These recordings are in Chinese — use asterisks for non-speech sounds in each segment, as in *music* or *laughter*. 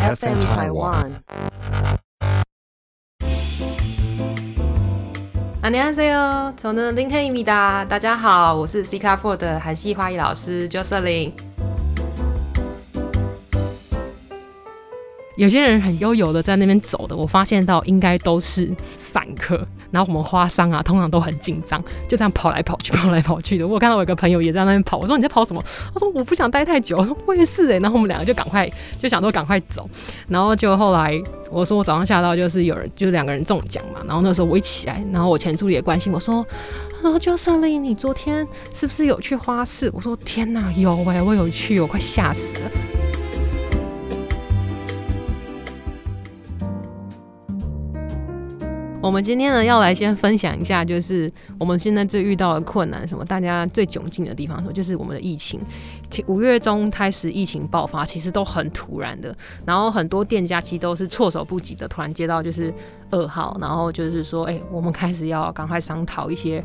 FM Taiwan。안녕하세요저는링헤입니다大家好，我是 C 卡 Four 的韩系花艺老师 Jocelyn。 有些人很悠游的在那边走的，我发现到应该都是散客。然后我们花商啊，通常都很紧张，就这样跑来跑去，跑来跑去的。我看到我有个朋友也在那边跑，我说你在跑什么？他说我不想待太久。我说我也是哎。然后我们两个就赶快就想说赶快走。然后就后来我说我早上下到就是有人就是两个人中奖嘛。然后那时候我一起来，然后我前助理也关心我说，他说就胜利，你昨天是不是有去花市？我说天哪，有哎，我有去，我快吓死了。我们今天呢，要来先分享一下，就是我们现在最遇到的困难，什么大家最窘境的地方，什么就是我们的疫情。五月中开始疫情爆发，其实都很突然的，然后很多店家其实都是措手不及的，突然接到就是噩耗，然后就是说，哎，我们开始要赶快商讨一些。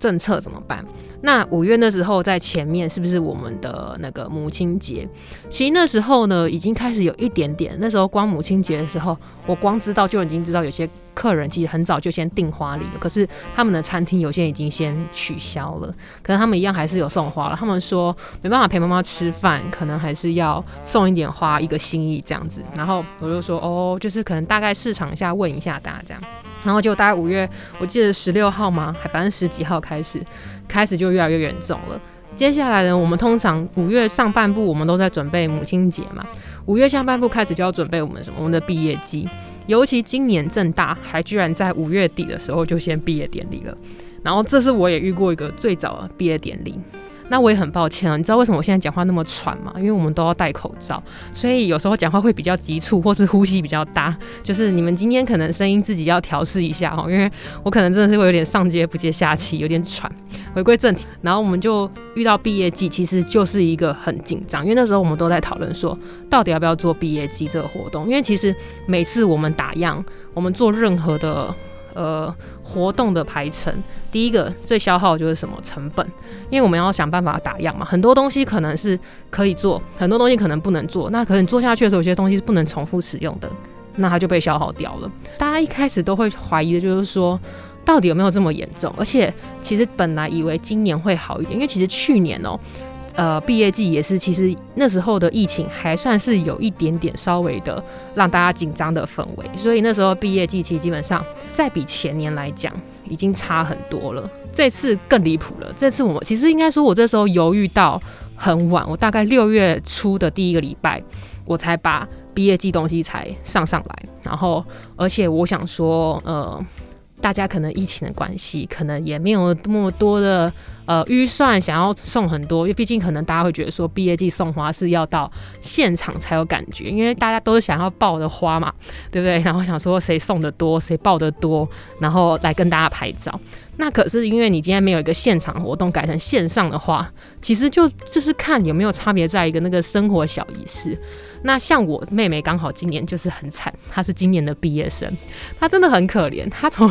政策怎么办？那五月那时候在前面是不是我们的那个母亲节？其实那时候呢，已经开始有一点点。那时候光母亲节的时候，我光知道就已经知道有些客人其实很早就先订花礼了。可是他们的餐厅有些已经先取消了，可是他们一样还是有送花了。他们说没办法陪妈妈吃饭，可能还是要送一点花，一个心意这样子。然后我就说哦，就是可能大概市场下问一下大家这样。然后就大概五月，我记得十六号吗？还反正十几号开始，开始就越来越严重了。接下来呢，我们通常五月上半部我们都在准备母亲节嘛，五月下半部开始就要准备我们什么？我们的毕业季。尤其今年正大还居然在五月底的时候就先毕业典礼了。然后这是我也遇过一个最早的毕业典礼。那我也很抱歉啊，你知道为什么我现在讲话那么喘吗？因为我们都要戴口罩，所以有时候讲话会比较急促，或是呼吸比较大。就是你们今天可能声音自己要调试一下哦，因为我可能真的是会有点上接不接下气，有点喘。回归正题，然后我们就遇到毕业季，其实就是一个很紧张，因为那时候我们都在讨论说，到底要不要做毕业季这个活动？因为其实每次我们打样，我们做任何的。呃，活动的排程，第一个最消耗就是什么成本？因为我们要想办法打样嘛，很多东西可能是可以做，很多东西可能不能做。那可能做下去的时候，有些东西是不能重复使用的，那它就被消耗掉了。大家一开始都会怀疑的就是说，到底有没有这么严重？而且其实本来以为今年会好一点，因为其实去年哦。呃，毕业季也是，其实那时候的疫情还算是有一点点稍微的让大家紧张的氛围，所以那时候毕业季其实基本上再比前年来讲已经差很多了。这次更离谱了，这次我其实应该说，我这时候犹豫到很晚，我大概六月初的第一个礼拜，我才把毕业季东西才上上来，然后而且我想说，呃。大家可能疫情的关系，可能也没有那么多的呃预算想要送很多，因为毕竟可能大家会觉得说毕业季送花是要到现场才有感觉，因为大家都是想要抱的花嘛，对不对？然后想说谁送的多，谁抱的多，然后来跟大家拍照。那可是因为你今天没有一个现场活动，改成线上的话，其实就就是看有没有差别，在一个那个生活小仪式。那像我妹妹刚好今年就是很惨，她是今年的毕业生，她真的很可怜。她从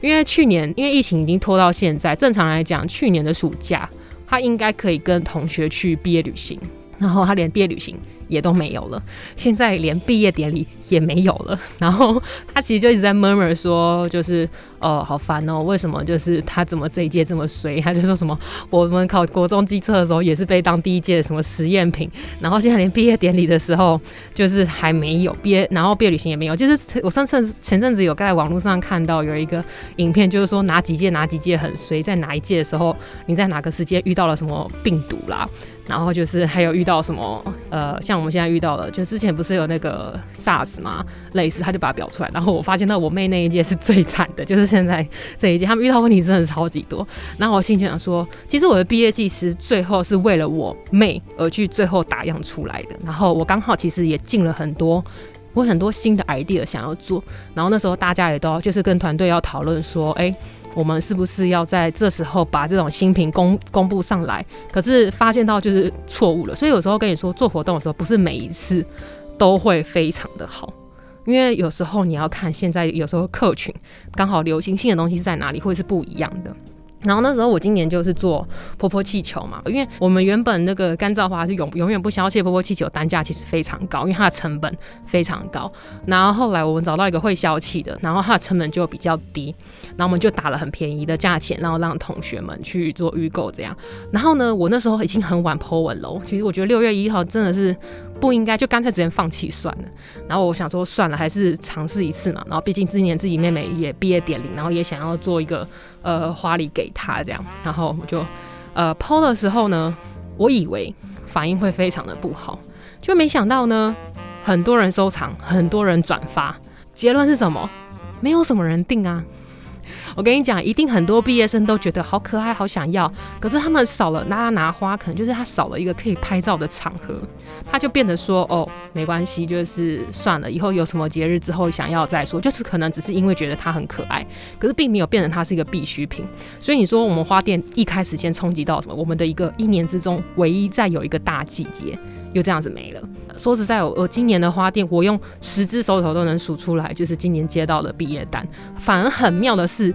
因为去年因为疫情已经拖到现在，正常来讲去年的暑假她应该可以跟同学去毕业旅行，然后他连毕业旅行。也都没有了，现在连毕业典礼也没有了。*laughs* 然后他其实就一直在 murmur 说，就是哦，好烦哦，为什么就是他怎么这一届这么衰？他就说什么我们考国中机测的时候也是被当第一届的什么实验品，然后现在连毕业典礼的时候就是还没有毕业，然后毕业旅行也没有。就是我上次前阵子有在网络上看到有一个影片，就是说哪几届哪几届很衰，在哪一届的时候你在哪个时间遇到了什么病毒啦？然后就是还有遇到什么呃，像我们现在遇到了，就之前不是有那个 SARS 吗？类似，他就把它表出来。然后我发现到我妹那一届是最惨的，就是现在这一届，他们遇到问题真的超级多。然后我心想说，其实我的毕业季是最后是为了我妹而去最后打样出来的。然后我刚好其实也进了很多，我很多新的 idea 想要做。然后那时候大家也都就是跟团队要讨论说，哎。我们是不是要在这时候把这种新品公公布上来？可是发现到就是错误了，所以有时候跟你说做活动的时候，不是每一次都会非常的好，因为有时候你要看现在有时候客群刚好流行性的东西在哪里，会是不一样的。然后那时候我今年就是做泼泼气球嘛，因为我们原本那个干燥花是永永远不消泄泼泼气球，单价其实非常高，因为它的成本非常高。然后后来我们找到一个会消气的，然后它的成本就比较低，然后我们就打了很便宜的价钱，然后让同学们去做预购这样。然后呢，我那时候已经很晚泼文了，其实我觉得六月一号真的是不应该，就干脆直接放弃算了。然后我想说算了，还是尝试一次嘛。然后毕竟今年自己妹妹也毕业典礼，然后也想要做一个呃花礼给。她这样，然后我就呃抛的时候呢，我以为反应会非常的不好，就没想到呢，很多人收藏，很多人转发，结论是什么？没有什么人订啊。*laughs* 我跟你讲，一定很多毕业生都觉得好可爱，好想要。可是他们少了拿拿花，可能就是他少了一个可以拍照的场合，他就变得说哦，没关系，就是算了，以后有什么节日之后想要再说。就是可能只是因为觉得它很可爱，可是并没有变成它是一个必需品。所以你说我们花店一开始先冲击到什么？我们的一个一年之中唯一再有一个大季节，又这样子没了。说实在，我我今年的花店，我用十只手头都能数出来，就是今年接到的毕业单。反而很妙的是，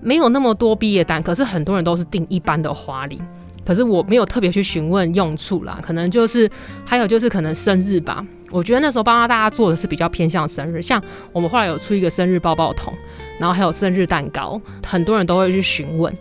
没有那么多毕业单，可是很多人都是订一般的花礼。可是我没有特别去询问用处啦，可能就是还有就是可能生日吧。我觉得那时候帮到大家做的是比较偏向生日，像我们后来有出一个生日抱抱桶，然后还有生日蛋糕，很多人都会去询问。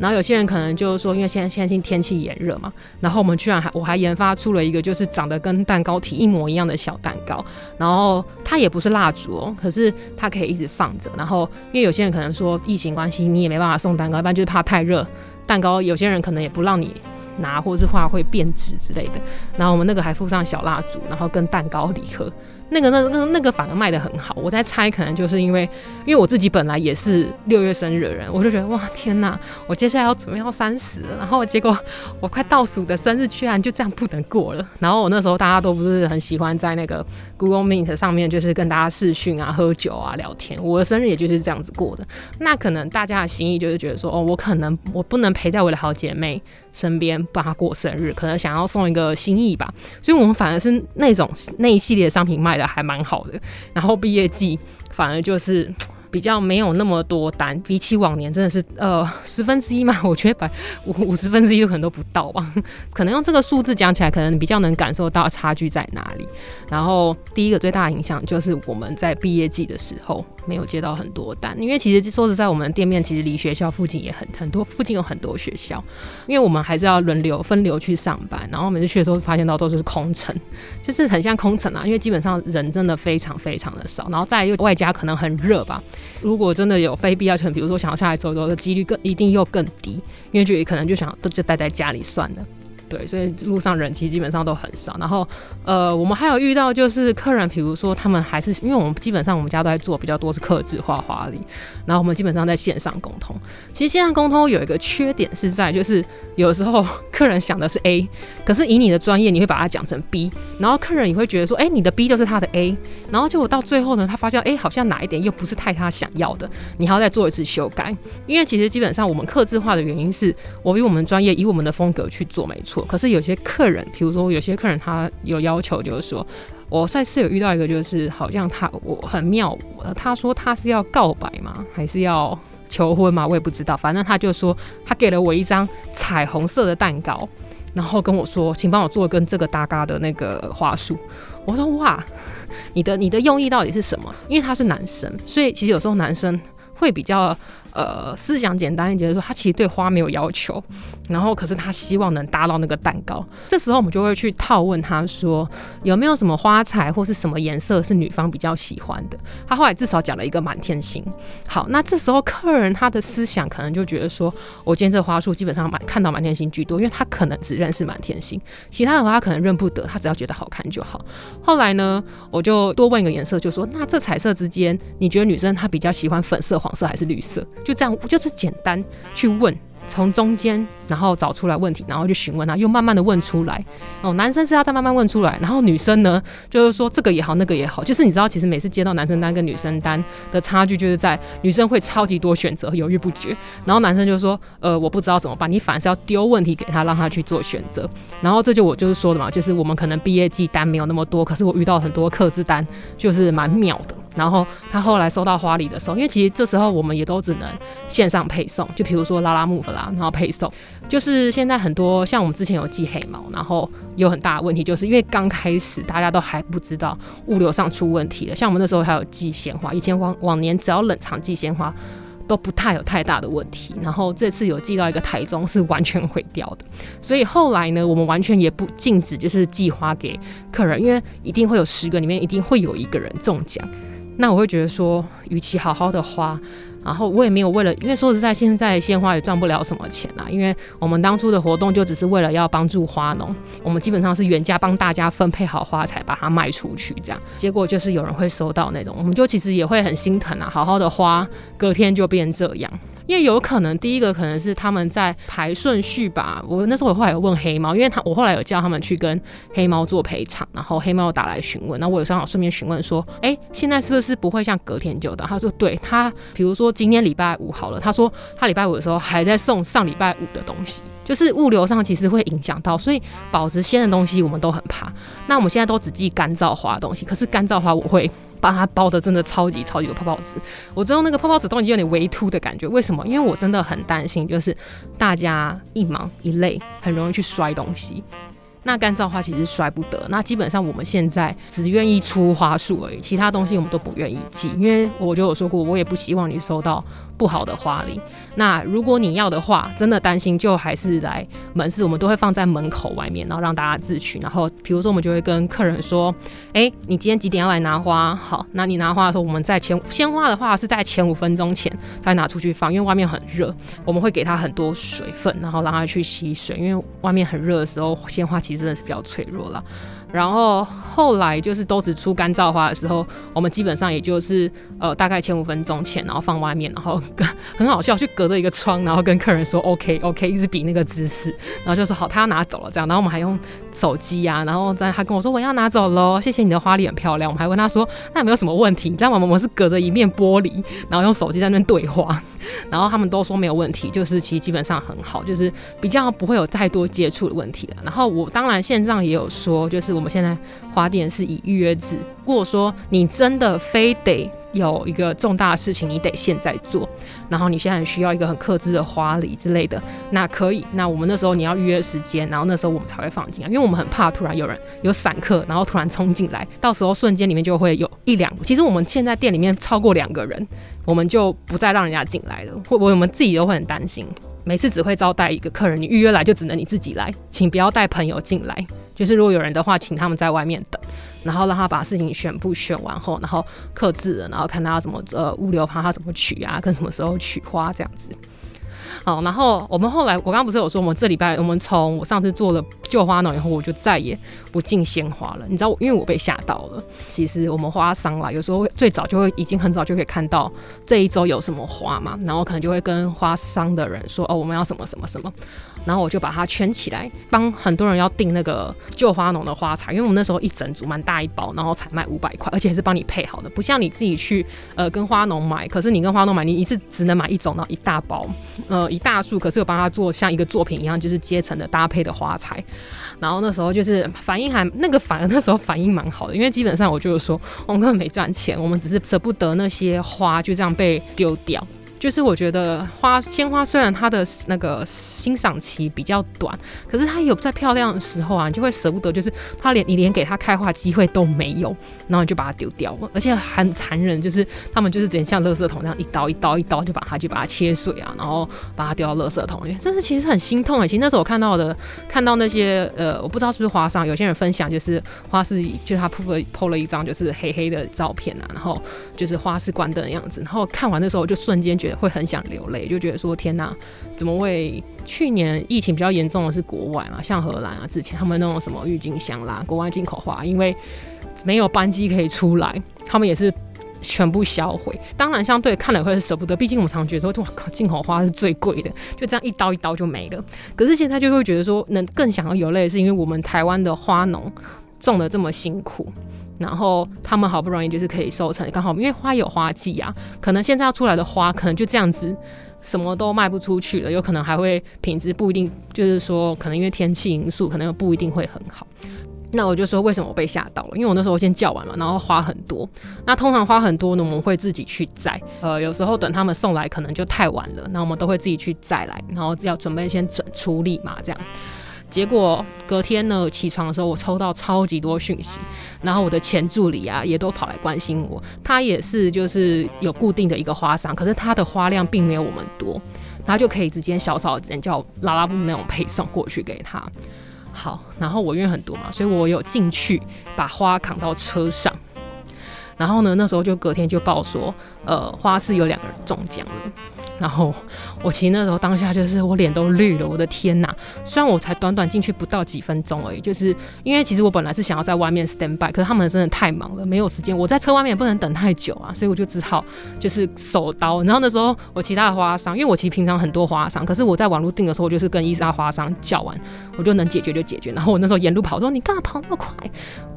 然后有些人可能就是说，因为现在现在天气炎热嘛，然后我们居然还我还研发出了一个就是长得跟蛋糕体一模一样的小蛋糕，然后它也不是蜡烛哦，可是它可以一直放着。然后因为有些人可能说疫情关系你也没办法送蛋糕，一般就是怕太热，蛋糕有些人可能也不让你拿，或是怕会变质之类的。然后我们那个还附上小蜡烛，然后跟蛋糕礼盒。那个、那、那、那个反而卖的很好，我在猜，可能就是因为，因为我自己本来也是六月生日的人，我就觉得哇，天哪，我接下来要准备要三十，然后结果我快倒数的生日居然就这样不能过了。然后我那时候大家都不是很喜欢在那个 Google Meet 上面，就是跟大家视讯啊、喝酒啊、聊天。我的生日也就是这样子过的。那可能大家的心意就是觉得说，哦，我可能我不能陪在我的好姐妹身边帮他过生日，可能想要送一个心意吧。所以我们反而是那种那一系列商品卖的。还蛮好的，然后毕业季反而就是。比较没有那么多单，比起往年真的是呃十分之一嘛，我觉得百 *laughs* 五五十分之一可能都不到吧。*laughs* 可能用这个数字讲起来，可能比较能感受到差距在哪里。然后第一个最大的影响就是我们在毕业季的时候没有接到很多单，因为其实说实在，我们店面其实离学校附近也很很多，附近有很多学校，因为我们还是要轮流分流去上班。然后每次去的时候发现到都是空城，就是很像空城啊，因为基本上人真的非常非常的少。然后再又外加可能很热吧。如果真的有非必要性，比如说想要下来走走的几率更一定又更低，因为就可能就想就待在家里算了。对，所以路上人其实基本上都很少。然后，呃，我们还有遇到就是客人，比如说他们还是因为我们基本上我们家都在做比较多是客制化花礼，然后我们基本上在线上沟通。其实线上沟通有一个缺点是在就是有时候 *laughs* 客人想的是 A，可是以你的专业你会把它讲成 B，然后客人也会觉得说，哎，你的 B 就是他的 A，然后结果到最后呢，他发现哎，好像哪一点又不是太他想要的，你还要再做一次修改。因为其实基本上我们客制化的原因是我比我们专业，以我们的风格去做，没错。可是有些客人，比如说有些客人他有要求，就是说我上次有遇到一个，就是好像他我很妙，他说他是要告白吗，还是要求婚吗？我也不知道，反正他就说他给了我一张彩虹色的蛋糕，然后跟我说，请帮我做跟这个搭嘎的那个花束。我说哇，你的你的用意到底是什么？因为他是男生，所以其实有时候男生会比较。呃，思想简单一点，就是说他其实对花没有要求，然后可是他希望能搭到那个蛋糕。这时候我们就会去套问他说，有没有什么花材或是什么颜色是女方比较喜欢的？他后来至少讲了一个满天星。好，那这时候客人他的思想可能就觉得说，我今天这花束基本上满看到满天星居多，因为他可能只认识满天星，其他的话他可能认不得，他只要觉得好看就好。后来呢，我就多问一个颜色，就说那这彩色之间，你觉得女生她比较喜欢粉色、黄色还是绿色？就这样，就是简单去问，从中间然后找出来问题，然后去询问他，又慢慢的问出来。哦，男生是要再慢慢问出来，然后女生呢，就是说这个也好，那个也好，就是你知道，其实每次接到男生单跟女生单的差距，就是在女生会超级多选择，犹豫不决，然后男生就说，呃，我不知道怎么办。你反而是要丢问题给他，让他去做选择。然后这就我就是说的嘛，就是我们可能毕业季单没有那么多，可是我遇到很多客制单，就是蛮妙的。然后他后来收到花礼的时候，因为其实这时候我们也都只能线上配送，就比如说拉拉木弗啦，然后配送。就是现在很多像我们之前有寄黑毛，然后有很大的问题，就是因为刚开始大家都还不知道物流上出问题了。像我们那时候还有寄鲜花，以前往往年只要冷藏寄鲜花。都不太有太大的问题，然后这次有寄到一个台中是完全毁掉的，所以后来呢，我们完全也不禁止就是寄花给客人，因为一定会有十个里面一定会有一个人中奖，那我会觉得说，与其好好的花。然后我也没有为了，因为说实在，现在鲜花也赚不了什么钱啦。因为我们当初的活动就只是为了要帮助花农，我们基本上是原价帮大家分配好花才，把它卖出去这样。结果就是有人会收到那种，我们就其实也会很心疼啊。好好的花，隔天就变这样。因为有可能，第一个可能是他们在排顺序吧。我那时候我后来有问黑猫，因为他我后来有叫他们去跟黑猫做赔偿，然后黑猫打来询问，那我有刚好顺便询问说，哎，现在是不是不会像隔天就到？他说，对他，比如说今天礼拜五好了，他说他礼拜五的时候还在送上礼拜五的东西，就是物流上其实会影响到，所以保值鲜的东西我们都很怕。那我们现在都只寄干燥花的东西，可是干燥花我会。把它包的真的超级超级有泡泡纸，我知道那个泡泡纸都已经有点微凸的感觉，为什么？因为我真的很担心，就是大家一忙一累，很容易去摔东西。那干燥花其实摔不得，那基本上我们现在只愿意出花束而已，其他东西我们都不愿意寄，因为我就有说过，我也不希望你收到。不好的花礼，那如果你要的话，真的担心就还是来门市，我们都会放在门口外面，然后让大家自取。然后比如说我们就会跟客人说，哎，你今天几点要来拿花？好，那你拿花的时候，我们在前鲜花的话是在前五分钟前再拿出去放，因为外面很热，我们会给它很多水分，然后让它去吸水，因为外面很热的时候，鲜花其实真的是比较脆弱了。然后后来就是都只出干燥花的时候，我们基本上也就是呃大概前五分钟前，然后放外面，然后很好笑，就隔着一个窗，然后跟客人说 OK OK，一直比那个姿势，然后就说好，他要拿走了这样，然后我们还用手机啊，然后在他跟我说我要拿走喽，谢谢你的花礼很漂亮，我们还问他说那有没有什么问题？你知道吗？我们是隔着一面玻璃，然后用手机在那边对话，然后他们都说没有问题，就是其实基本上很好，就是比较不会有太多接触的问题了。然后我当然线上也有说，就是。我们现在花店是以预约制。如果说你真的非得有一个重大的事情，你得现在做，然后你现在需要一个很克制的花礼之类的，那可以。那我们那时候你要预约时间，然后那时候我们才会放进来，因为我们很怕突然有人有散客，然后突然冲进来，到时候瞬间里面就会有一两。其实我们现在店里面超过两个人，我们就不再让人家进来了，会不会我们自己都会很担心？每次只会招待一个客人，你预约来就只能你自己来，请不要带朋友进来。就是如果有人的话，请他们在外面等，然后让他把事情全部选完后，然后刻字，然后看他要怎么呃物流，看他怎么取啊，跟什么时候取花这样子。好，然后我们后来，我刚刚不是有说，我们这礼拜我们从我上次做了旧花农以后，我就再也不进鲜花了。你知道，因为我被吓到了。其实我们花商啦，有时候最早就会已经很早就可以看到这一周有什么花嘛，然后可能就会跟花商的人说，哦，我们要什么什么什么。然后我就把它圈起来，帮很多人要订那个旧花农的花材，因为我们那时候一整组蛮大一包，然后才卖五百块，而且还是帮你配好的，不像你自己去呃跟花农买，可是你跟花农买，你一次只能买一种，然后一大包，呃一大束，可是有帮他做像一个作品一样，就是阶层的搭配的花材。然后那时候就是反应还那个反而那时候反应蛮好的，因为基本上我就是说我们根本没赚钱，我们只是舍不得那些花就这样被丢掉。就是我觉得花鲜花虽然它的那个欣赏期比较短，可是它有在漂亮的时候啊，你就会舍不得，就是它连你连给它开花机会都没有，然后你就把它丢掉了，而且很残忍，就是他们就是直接像垃圾桶那样一刀一刀一刀就把它就把它切碎啊，然后把它丢到垃圾桶里面，真是其实很心痛。其实那时候我看到的，看到那些呃，我不知道是不是花上有些人分享，就是花是就是他铺了铺了一张就是黑黑的照片啊，然后就是花是关灯的样子，然后看完的时候就瞬间觉。会很想流泪，就觉得说天哪，怎么会？去年疫情比较严重的是国外嘛，像荷兰啊，之前他们那种什么郁金香啦，国外进口花，因为没有班机可以出来，他们也是全部销毁。当然，相对看了会舍不得，毕竟我们常觉得说，哇靠，进口花是最贵的，就这样一刀一刀就没了。可是现在就会觉得说，能更想要流泪，是因为我们台湾的花农种的这么辛苦。然后他们好不容易就是可以收成，刚好因为花有花季啊，可能现在要出来的花可能就这样子，什么都卖不出去了，有可能还会品质不一定，就是说可能因为天气因素，可能不一定会很好。那我就说为什么我被吓到了？因为我那时候先叫完嘛，然后花很多。那通常花很多呢，我们会自己去摘。呃，有时候等他们送来可能就太晚了，那我们都会自己去摘来，然后要准备先整处理嘛，这样。结果隔天呢，起床的时候我抽到超级多讯息，然后我的前助理啊也都跑来关心我。他也是就是有固定的一个花商，可是他的花量并没有我们多，他就可以直接小小的人叫拉拉布那种配送过去给他。好，然后我因为很多嘛，所以我有进去把花扛到车上。然后呢，那时候就隔天就报说，呃，花市有两个人中奖了。然后我其实那时候当下就是我脸都绿了，我的天哪！虽然我才短短进去不到几分钟而已，就是因为其实我本来是想要在外面 stand by，可是他们真的太忙了，没有时间。我在车外面也不能等太久啊，所以我就只好就是手刀。然后那时候我其他的花商，因为我其实平常很多花商，可是我在网络订的时候，我就是跟伊莎花商叫完，我就能解决就解决。然后我那时候沿路跑说：“你干嘛跑那么快？”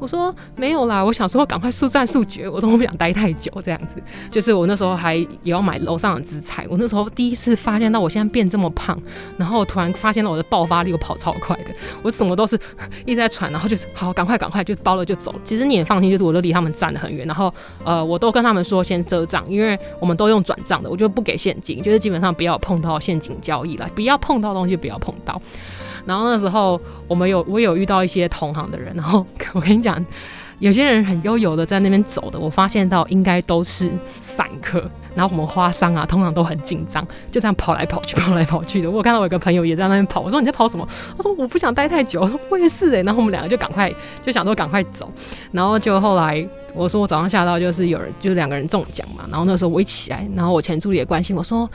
我说：“没有啦，我想说赶快速战速决。”我说我不想待太久，这样子。就是我那时候还也要买楼上的资材，我那时候。时候第一次发现到我现在变这么胖，然后突然发现到我的爆发力我跑超快的，我什么都是 *laughs* 一直在喘，然后就是好赶快赶快就包了就走。其实你也放心，就是我都离他们站得很远，然后呃我都跟他们说先赊账，因为我们都用转账的，我就不给现金，就是基本上不要碰到现金交易了，不要碰到东西不要碰到。然后那时候我们有我有遇到一些同行的人，然后 *laughs* 我跟你讲。有些人很悠游的在那边走的，我发现到应该都是散客。然后我们花商啊，通常都很紧张，就这样跑来跑去，跑来跑去的。我看到我一个朋友也在那边跑，我说你在跑什么？他说我不想待太久。我说我也是哎。然后我们两个就赶快就想说赶快走。然后就后来我说我早上下到就是有人就两个人中奖嘛。然后那时候我一起来，然后我前助理也关心我说。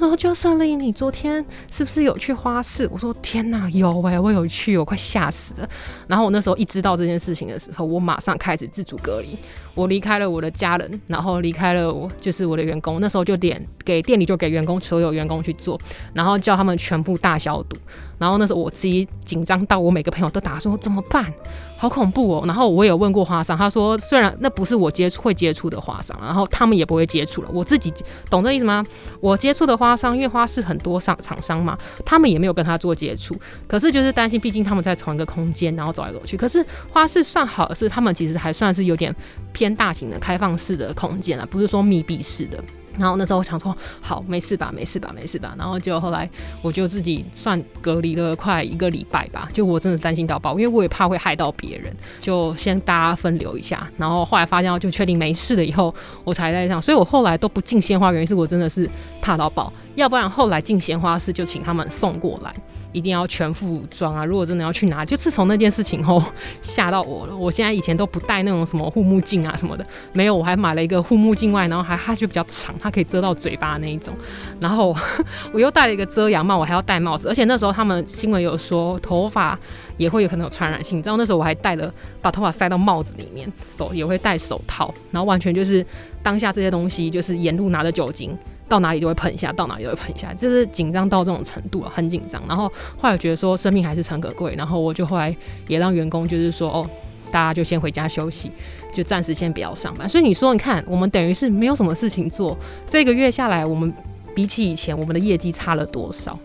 然后就设立，你昨天是不是有去花市？我说天哪，有哎，我有去，我快吓死了。然后我那时候一知道这件事情的时候，我马上开始自主隔离，我离开了我的家人，然后离开了我就是我的员工。那时候就点给店里就给员工所有员工去做，然后叫他们全部大消毒。然后那时候我自己紧张到我每个朋友都打说怎么办？好恐怖哦！然后我有问过花商，他说虽然那不是我接触会接触的花商，然后他们也不会接触了。我自己懂这意思吗？我接触的花商，因为花市很多商厂商嘛，他们也没有跟他做接触。可是就是担心，毕竟他们在同一个空间，然后走来走去。可是花市算好的是，他们其实还算是有点偏大型的开放式的空间啊，不是说密闭式的。然后那时候我想说，好，没事吧，没事吧，没事吧。然后就后来我就自己算隔离了快一个礼拜吧，就我真的担心到爆，因为我也怕会害到别人，就先大家分流一下。然后后来发现就确定没事了以后，我才在上。所以我后来都不进鲜花，园是我真的是怕到爆，要不然后来进鲜花室就请他们送过来。一定要全副武装啊！如果真的要去拿，就自从那件事情后 *laughs* 吓到我了。我现在以前都不戴那种什么护目镜啊什么的，没有，我还买了一个护目镜外，然后还它就比较长，它可以遮到嘴巴那一种。然后 *laughs* 我又戴了一个遮阳帽，我还要戴帽子。而且那时候他们新闻有说头发也会有可能有传染性，你知道那时候我还戴了把头发塞到帽子里面，手也会戴手套，然后完全就是当下这些东西就是沿路拿着酒精。到哪里就会喷一下，到哪里就会喷一下，就是紧张到这种程度，很紧张。然后后来觉得说生命还是诚可贵，然后我就后来也让员工就是说，哦，大家就先回家休息，就暂时先不要上班。所以你说，你看，我们等于是没有什么事情做，这个月下来，我们比起以前，我们的业绩差了多少？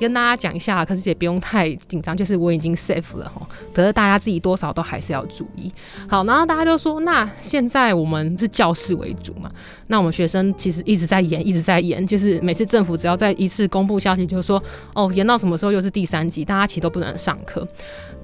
跟大家讲一下，可是也不用太紧张，就是我已经 safe 了哈。可是大家自己多少都还是要注意。好，然后大家就说，那现在我们是教室为主嘛？那我们学生其实一直在延，一直在延，就是每次政府只要在一次公布消息，就是说哦，延到什么时候又是第三级，大家其实都不能上课。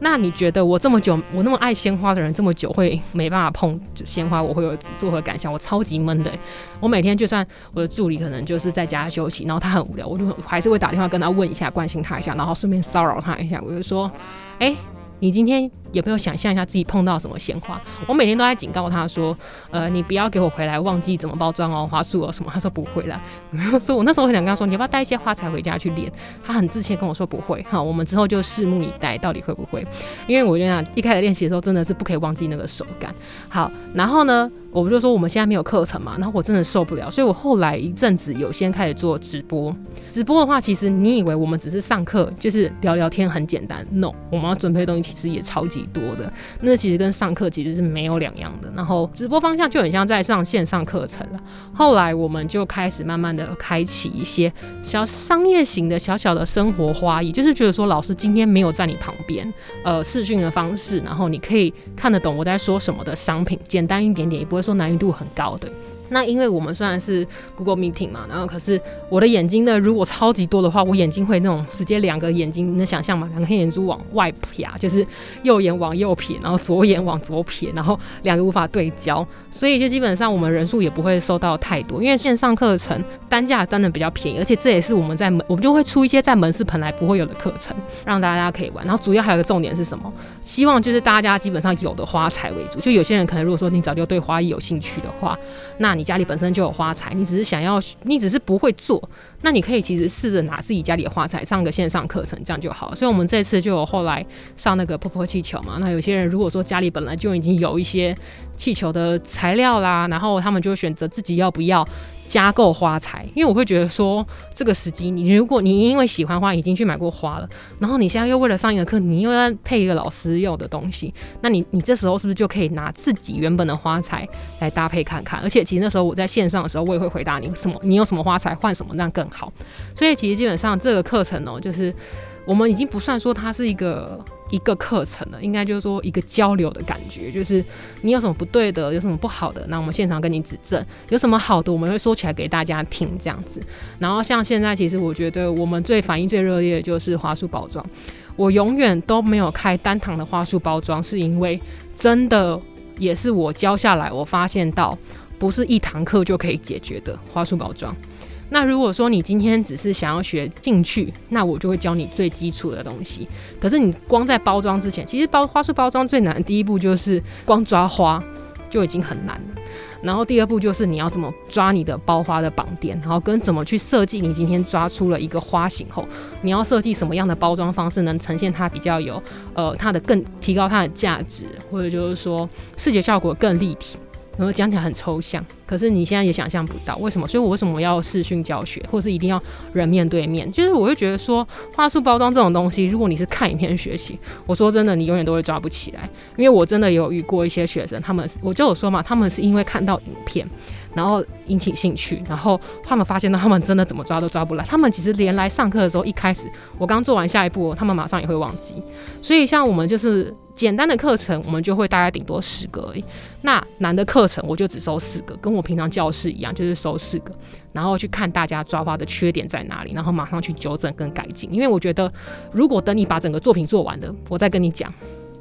那你觉得我这么久，我那么爱鲜花的人，这么久会没办法碰鲜花，我会有作何感想？我超级闷的。我每天就算我的助理可能就是在家休息，然后他很无聊，我就还是会打电话跟他问一下，关心他一下，然后顺便骚扰他一下。我就说，哎。你今天有没有想象一下自己碰到什么鲜花？我每天都在警告他说，呃，你不要给我回来忘记怎么包装哦，花束哦什么。他说不会啦。*laughs* 所以我那时候很想跟他说，你要不要带一些花材回家去练？他很自信跟我说不会。哈，我们之后就拭目以待，到底会不会？因为我觉得一开始练习的时候真的是不可以忘记那个手感。好，然后呢？我不就说我们现在没有课程嘛，然后我真的受不了，所以我后来一阵子有先开始做直播。直播的话，其实你以为我们只是上课，就是聊聊天，很简单。No，我们要准备的东西其实也超级多的。那其实跟上课其实是没有两样的。然后直播方向就很像在上线上课程了。后来我们就开始慢慢的开启一些小商业型的小小的生活花艺，就是觉得说老师今天没有在你旁边，呃，视讯的方式，然后你可以看得懂我在说什么的商品，简单一点点，也不会说难易度很高的。那因为我们虽然是 Google Meeting 嘛，然后可是我的眼睛呢，如果超级多的话，我眼睛会那种直接两个眼睛，你能想象吗？两个黑眼珠往外撇，就是右眼往右撇，然后左眼往左撇，然后两个无法对焦，所以就基本上我们人数也不会收到太多，因为线上课程单价真的比较便宜，而且这也是我们在门，我们就会出一些在门市本来不会有的课程，让大家可以玩。然后主要还有一个重点是什么？希望就是大家基本上有的花材为主，就有些人可能如果说你早就对花艺有兴趣的话，那你。你家里本身就有花材，你只是想要，你只是不会做，那你可以其实试着拿自己家里的花材上个线上课程，这样就好。所以，我们这次就有后来上那个泼泼气球嘛。那有些人如果说家里本来就已经有一些气球的材料啦，然后他们就选择自己要不要。加购花材，因为我会觉得说这个时机，你如果你因为喜欢花已经去买过花了，然后你现在又为了上一个课，你又要配一个老师用的东西，那你你这时候是不是就可以拿自己原本的花材来搭配看看？而且其实那时候我在线上的时候，我也会回答你什么，你有什么花材换什么那样更好。所以其实基本上这个课程哦，就是我们已经不算说它是一个。一个课程了，应该就是说一个交流的感觉，就是你有什么不对的，有什么不好的，那我们现场跟你指正；有什么好的，我们会说起来给大家听，这样子。然后像现在，其实我觉得我们最反应最热烈的就是花束包装。我永远都没有开单堂的花束包装，是因为真的也是我教下来，我发现到不是一堂课就可以解决的花束包装。那如果说你今天只是想要学进去，那我就会教你最基础的东西。可是你光在包装之前，其实包花束包装最难的第一步就是光抓花就已经很难了。然后第二步就是你要怎么抓你的包花的绑点，然后跟怎么去设计你今天抓出了一个花型后，你要设计什么样的包装方式能呈现它比较有呃它的更提高它的价值，或者就是说视觉效果更立体。然后讲起来很抽象，可是你现在也想象不到为什么？所以我为什么要视讯教学，或是一定要人面对面？就是我会觉得说，话术包装这种东西，如果你是看影片学习，我说真的，你永远都会抓不起来。因为我真的有遇过一些学生，他们我就有说嘛，他们是因为看到影片。然后引起兴趣，然后他们发现到他们真的怎么抓都抓不来。他们其实连来上课的时候，一开始我刚做完下一步，他们马上也会忘记。所以像我们就是简单的课程，我们就会大概顶多十个而已。那难的课程，我就只收四个，跟我平常教室一样，就是收四个，然后去看大家抓发的缺点在哪里，然后马上去纠正跟改进。因为我觉得，如果等你把整个作品做完的，我再跟你讲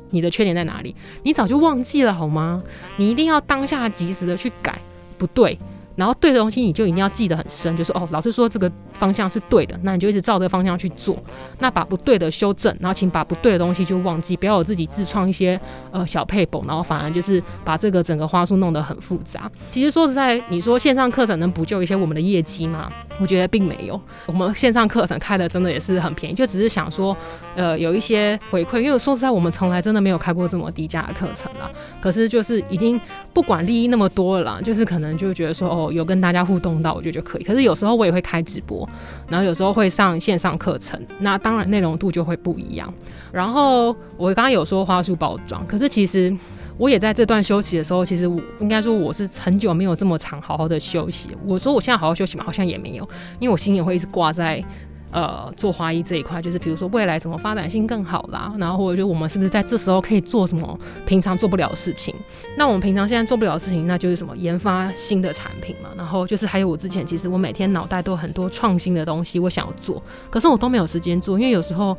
你的缺点在哪里，你早就忘记了好吗？你一定要当下及时的去改。不对。然后对的东西你就一定要记得很深，就说哦，老师说这个方向是对的，那你就一直照这个方向去做。那把不对的修正，然后请把不对的东西就忘记，不要有自己自创一些呃小配本，然后反而就是把这个整个花束弄得很复杂。其实说实在，你说线上课程能补救一些我们的业绩吗？我觉得并没有。我们线上课程开的真的也是很便宜，就只是想说呃有一些回馈，因为说实在我们从来真的没有开过这么低价的课程啦。可是就是已经不管利益那么多了啦，就是可能就觉得说哦。有跟大家互动到，我觉得就可以。可是有时候我也会开直播，然后有时候会上线上课程，那当然内容度就会不一样。然后我刚刚有说花束包装，可是其实我也在这段休息的时候，其实我应该说我是很久没有这么长好好的休息。我说我现在好好休息嘛，好像也没有，因为我心也会一直挂在。呃，做花艺这一块，就是比如说未来怎么发展性更好啦，然后或者就我们是不是在这时候可以做什么平常做不了的事情？那我们平常现在做不了的事情，那就是什么研发新的产品嘛。然后就是还有我之前其实我每天脑袋都有很多创新的东西，我想要做，可是我都没有时间做，因为有时候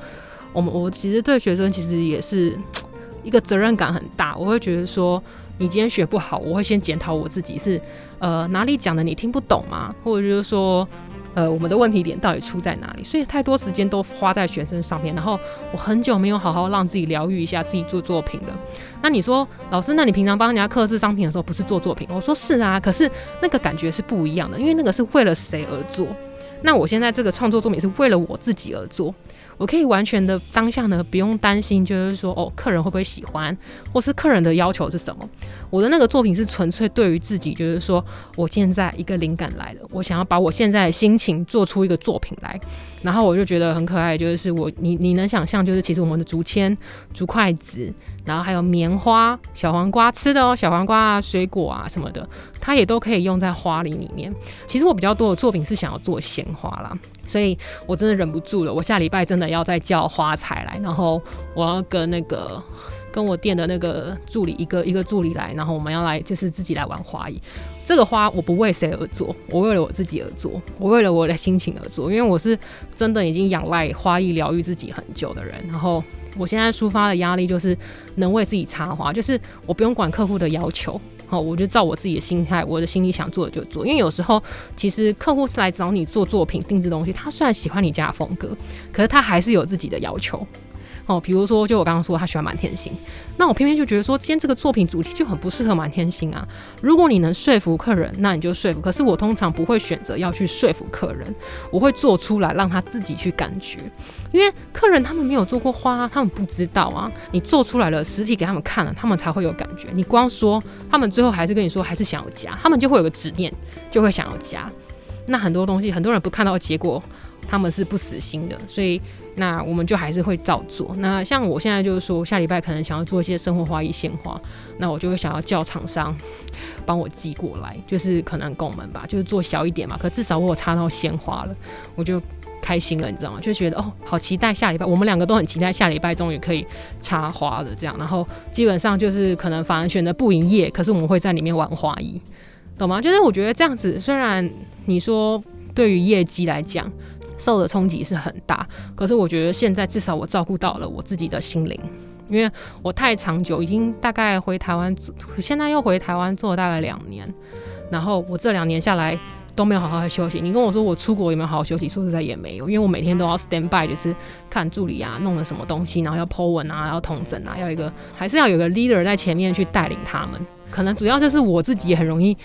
我们我其实对学生其实也是 *tsk* 一个责任感很大，我会觉得说你今天学不好，我会先检讨我自己是呃哪里讲的你听不懂吗？或者就是说。呃，我们的问题点到底出在哪里？所以太多时间都花在学生上面，然后我很久没有好好让自己疗愈一下自己做作品了。那你说，老师，那你平常帮人家刻制商品的时候，不是做作品？我说是啊，可是那个感觉是不一样的，因为那个是为了谁而做。那我现在这个创作作品是为了我自己而做。我可以完全的当下呢，不用担心，就是说哦，客人会不会喜欢，或是客人的要求是什么。我的那个作品是纯粹对于自己，就是说我现在一个灵感来了，我想要把我现在的心情做出一个作品来，然后我就觉得很可爱，就是我你你能想象，就是其实我们的竹签、竹筷子，然后还有棉花、小黄瓜吃的哦，小黄瓜啊、水果啊什么的，它也都可以用在花里里面。其实我比较多的作品是想要做鲜花啦，所以我真的忍不住了，我下礼拜真的要再叫花材来，然后我要跟那个跟我店的那个助理一个一个助理来，然后我们要来就是自己来玩花艺。这个花我不为谁而做，我为了我自己而做，我为了我的心情而做，因为我是真的已经仰赖花艺疗愈自己很久的人，然后。我现在抒发的压力就是能为自己插花，就是我不用管客户的要求，哦，我就照我自己的心态，我的心里想做的就做。因为有时候其实客户是来找你做作品、定制东西，他虽然喜欢你家的风格，可是他还是有自己的要求。哦，比如说，就我刚刚说他喜欢满天星，那我偏偏就觉得说，今天这个作品主题就很不适合满天星啊。如果你能说服客人，那你就说服。可是我通常不会选择要去说服客人，我会做出来让他自己去感觉，因为客人他们没有做过花，他们不知道啊。你做出来了，实体给他们看了，他们才会有感觉。你光说，他们最后还是跟你说还是想要加，他们就会有个执念，就会想要加。那很多东西，很多人不看到结果，他们是不死心的，所以。那我们就还是会照做。那像我现在就是说，下礼拜可能想要做一些生活花艺鲜花，那我就会想要叫厂商 *laughs* 帮我寄过来，就是可能拱门吧，就是做小一点嘛。可至少我有插到鲜花了，我就开心了，你知道吗？就觉得哦，好期待下礼拜，我们两个都很期待下礼拜终于可以插花了。这样，然后基本上就是可能反而选择不营业，可是我们会在里面玩花艺，懂吗？就是我觉得这样子，虽然你说对于业绩来讲。受的冲击是很大，可是我觉得现在至少我照顾到了我自己的心灵，因为我太长久，已经大概回台湾，现在又回台湾做了大概两年，然后我这两年下来都没有好好的休息。你跟我说我出国有没有好好休息？说实在也没有，因为我每天都要 stand by，就是看助理啊弄了什么东西，然后要 po 文啊，要统整啊，要一个还是要有个 leader 在前面去带领他们。可能主要就是我自己也很容易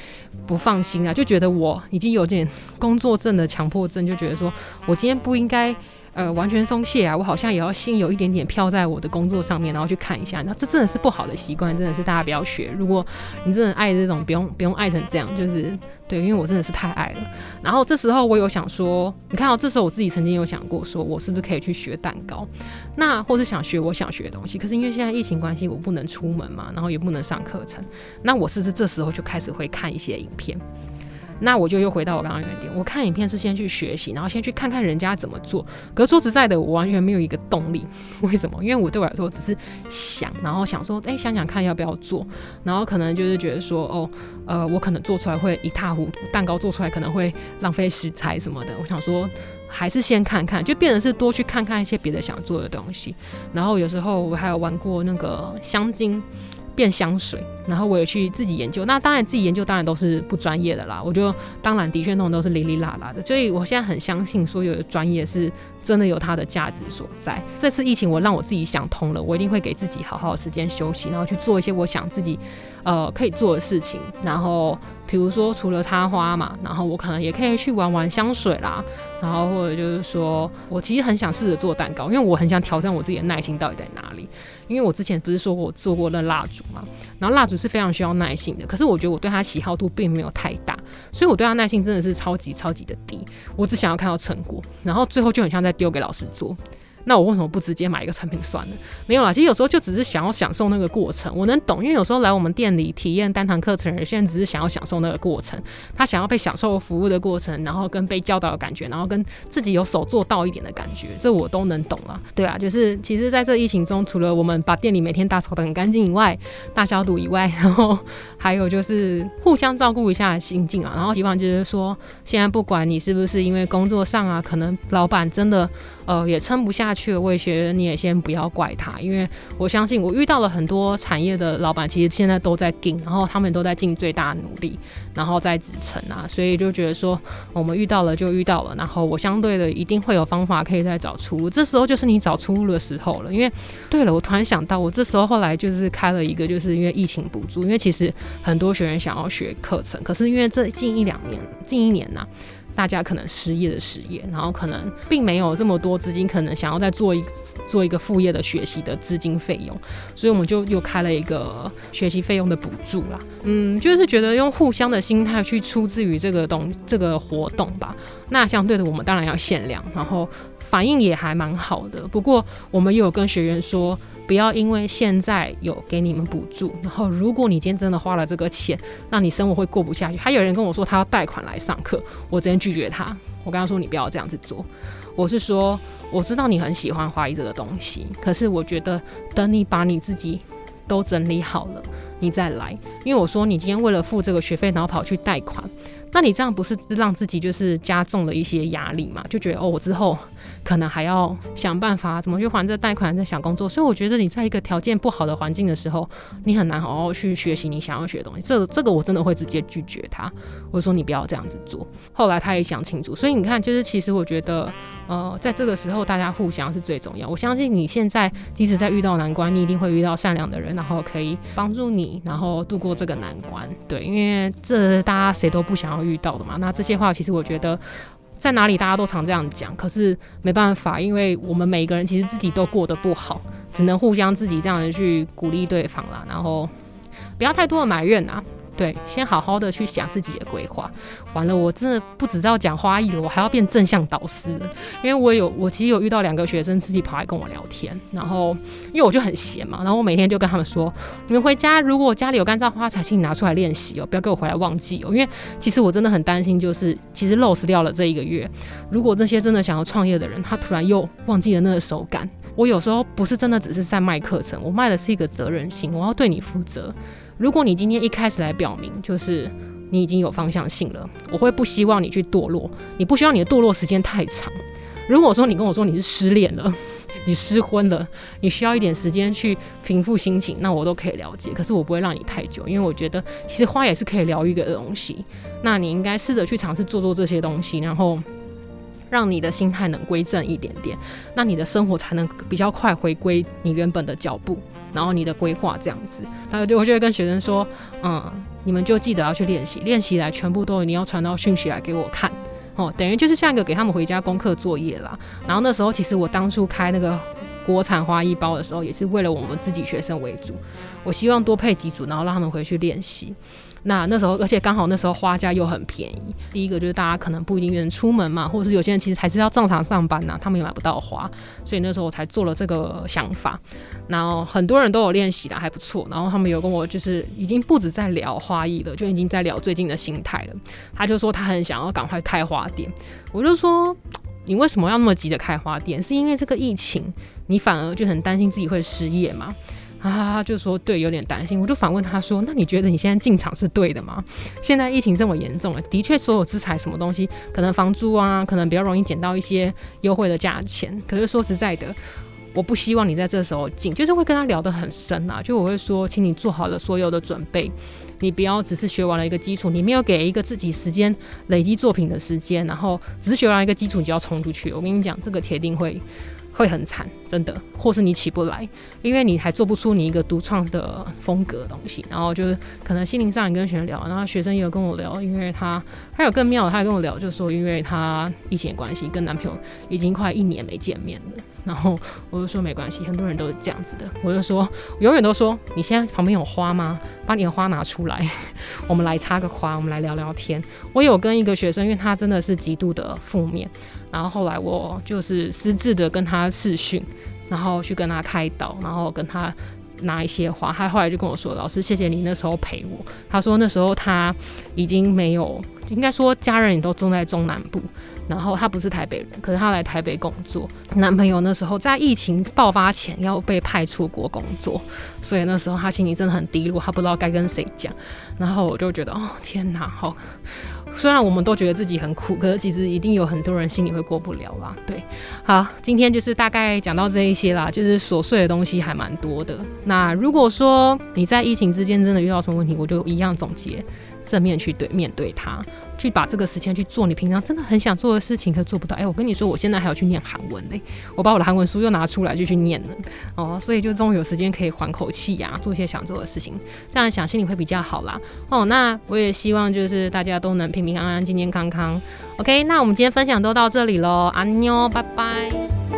不放心啊，就觉得我已经有点工作症的强迫症，就觉得说我今天不应该。呃，完全松懈啊！我好像也要心有一点点飘在我的工作上面，然后去看一下。那这真的是不好的习惯，真的是大家不要学。如果你真的爱这种，不用不用爱成这样，就是对，因为我真的是太爱了。然后这时候我有想说，你看到这时候我自己曾经有想过，说我是不是可以去学蛋糕，那或是想学我想学的东西。可是因为现在疫情关系，我不能出门嘛，然后也不能上课程，那我是不是这时候就开始会看一些影片？那我就又回到我刚刚原点，我看影片是先去学习，然后先去看看人家怎么做。可是说实在的，我完全没有一个动力。*laughs* 为什么？因为我对我来说只是想，然后想说，哎，想想看要不要做，然后可能就是觉得说，哦，呃，我可能做出来会一塌糊涂，蛋糕做出来可能会浪费食材什么的。我想说，还是先看看，就变成是多去看看一些别的想做的东西。然后有时候我还有玩过那个香精。变香水，然后我也去自己研究。那当然自己研究当然都是不专业的啦。我就当然的确弄都是哩哩啦啦的。所以我现在很相信所有的专业是真的有它的价值所在。这次疫情我让我自己想通了，我一定会给自己好好的时间休息，然后去做一些我想自己呃可以做的事情。然后比如说除了插花嘛，然后我可能也可以去玩玩香水啦。然后或者就是说我其实很想试着做蛋糕，因为我很想挑战我自己的耐心到底在哪里。因为我之前不是说过我做过那蜡烛嘛，然后蜡烛是非常需要耐性的，可是我觉得我对它喜好度并没有太大，所以我对它耐性真的是超级超级的低，我只想要看到成果，然后最后就很像在丢给老师做。那我为什么不直接买一个成品算了？没有啦，其实有时候就只是想要享受那个过程。我能懂，因为有时候来我们店里体验单堂课程，有些人只是想要享受那个过程，他想要被享受服务的过程，然后跟被教导的感觉，然后跟自己有手做到一点的感觉，这我都能懂了。对啊，就是其实在这疫情中，除了我们把店里每天打扫的很干净以外，大消毒以外，然后还有就是互相照顾一下心境啊。然后希望就是说，现在不管你是不是因为工作上啊，可能老板真的。呃，也撑不下去了。我也觉得你也先不要怪他，因为我相信我遇到了很多产业的老板，其实现在都在顶，然后他们都在尽最大努力，然后在支撑啊。所以就觉得说，我们遇到了就遇到了，然后我相对的一定会有方法可以再找出路。这时候就是你找出路的时候了。因为对了，我突然想到，我这时候后来就是开了一个，就是因为疫情补助，因为其实很多学员想要学课程，可是因为这近一两年，近一年呐。大家可能失业的失业，然后可能并没有这么多资金，可能想要再做一做一个副业的学习的资金费用，所以我们就又开了一个学习费用的补助啦。嗯，就是觉得用互相的心态去出自于这个东这个活动吧。那相对的，我们当然要限量，然后。反应也还蛮好的。不过我们也有跟学员说，不要因为现在有给你们补助，然后如果你今天真的花了这个钱，那你生活会过不下去。还有人跟我说他要贷款来上课，我直接拒绝他。我跟他说你不要这样子做。我是说，我知道你很喜欢花艺这个东西，可是我觉得等你把你自己都整理好了，你再来。因为我说你今天为了付这个学费，然后跑去贷款。那你这样不是让自己就是加重了一些压力嘛？就觉得哦，我之后可能还要想办法怎么去还这贷款，在想工作。所以我觉得你在一个条件不好的环境的时候，你很难好好去学习你想要学的东西。这这个我真的会直接拒绝他，我说你不要这样子做。后来他也想清楚，所以你看，就是其实我觉得，呃，在这个时候大家互相是最重要。我相信你现在即使在遇到难关，你一定会遇到善良的人，然后可以帮助你，然后度过这个难关。对，因为这大家谁都不想要。遇到的嘛，那这些话其实我觉得在哪里大家都常这样讲，可是没办法，因为我们每一个人其实自己都过得不好，只能互相自己这样子去鼓励对方啦，然后不要太多的埋怨啊。对，先好好的去想自己的规划。完了，我真的不只知道讲花艺了，我还要变正向导师。因为我有，我其实有遇到两个学生自己跑来跟我聊天，然后因为我就很闲嘛，然后我每天就跟他们说：你们回家如果家里有干燥花材，请你拿出来练习哦，不要给我回来忘记哦。因为其实我真的很担心，就是其实 lose 掉了这一个月，如果这些真的想要创业的人，他突然又忘记了那个手感，我有时候不是真的只是在卖课程，我卖的是一个责任心，我要对你负责。如果你今天一开始来表明，就是你已经有方向性了，我会不希望你去堕落。你不希望你的堕落时间太长。如果说你跟我说你是失恋了，你失婚了，你需要一点时间去平复心情，那我都可以了解。可是我不会让你太久，因为我觉得其实花也是可以疗愈的东西。那你应该试着去尝试做做这些东西，然后让你的心态能归正一点点，那你的生活才能比较快回归你原本的脚步。然后你的规划这样子，那就我就会跟学生说，嗯，你们就记得要去练习，练习来全部都你要传到讯息来给我看，哦，等于就是像一个给他们回家功课作业啦。然后那时候其实我当初开那个国产花艺包的时候，也是为了我们自己学生为主，我希望多配几组，然后让他们回去练习。那那时候，而且刚好那时候花价又很便宜。第一个就是大家可能不一定愿意出门嘛，或者是有些人其实还是要正常上班呐，他们也买不到花，所以那时候我才做了这个想法。然后很多人都有练习的，还不错。然后他们有跟我就是已经不止在聊花艺了，就已经在聊最近的心态了。他就说他很想要赶快开花店，我就说你为什么要那么急着开花店？是因为这个疫情，你反而就很担心自己会失业吗？哈哈哈，就说对，有点担心。我就反问他说：“那你觉得你现在进场是对的吗？现在疫情这么严重了，的确，所有资产什么东西，可能房租啊，可能比较容易捡到一些优惠的价钱。可是说实在的，我不希望你在这时候进，就是会跟他聊得很深啊。就我会说，请你做好了所有的准备，你不要只是学完了一个基础，你没有给一个自己时间累积作品的时间，然后只是学完一个基础你就要冲出去。我跟你讲，这个铁定会。”会很惨，真的，或是你起不来，因为你还做不出你一个独创的风格东西。然后就是可能心灵上也跟学生聊，然后学生也有跟我聊，因为他还有更妙的，他还跟我聊，就说因为他疫情的关系，跟男朋友已经快一年没见面了。然后我就说没关系，很多人都是这样子的。我就说，永远都说你现在旁边有花吗？把你的花拿出来，*laughs* 我们来插个花，我们来聊聊天。我有跟一个学生，因为他真的是极度的负面，然后后来我就是私自的跟他试训，然后去跟他开导，然后跟他拿一些花。他后来就跟我说：“老师，谢谢你那时候陪我。”他说那时候他已经没有，应该说家人也都住在中南部。然后他不是台北人，可是他来台北工作。男朋友那时候在疫情爆发前要被派出国工作，所以那时候他心里真的很低落，他不知道该跟谁讲。然后我就觉得，哦天哪，好！虽然我们都觉得自己很苦，可是其实一定有很多人心里会过不了啦。对，好，今天就是大概讲到这一些啦，就是琐碎的东西还蛮多的。那如果说你在疫情之间真的遇到什么问题，我就一样总结。正面去对面对它，去把这个时间去做你平常真的很想做的事情，可做不到。哎，我跟你说，我现在还要去念韩文嘞，我把我的韩文书又拿出来就去念了哦，所以就终于有时间可以缓口气呀，做一些想做的事情，这样想心里会比较好啦。哦，那我也希望就是大家都能平平安安、健健康康。OK，那我们今天分享都到这里喽，安妞，拜拜。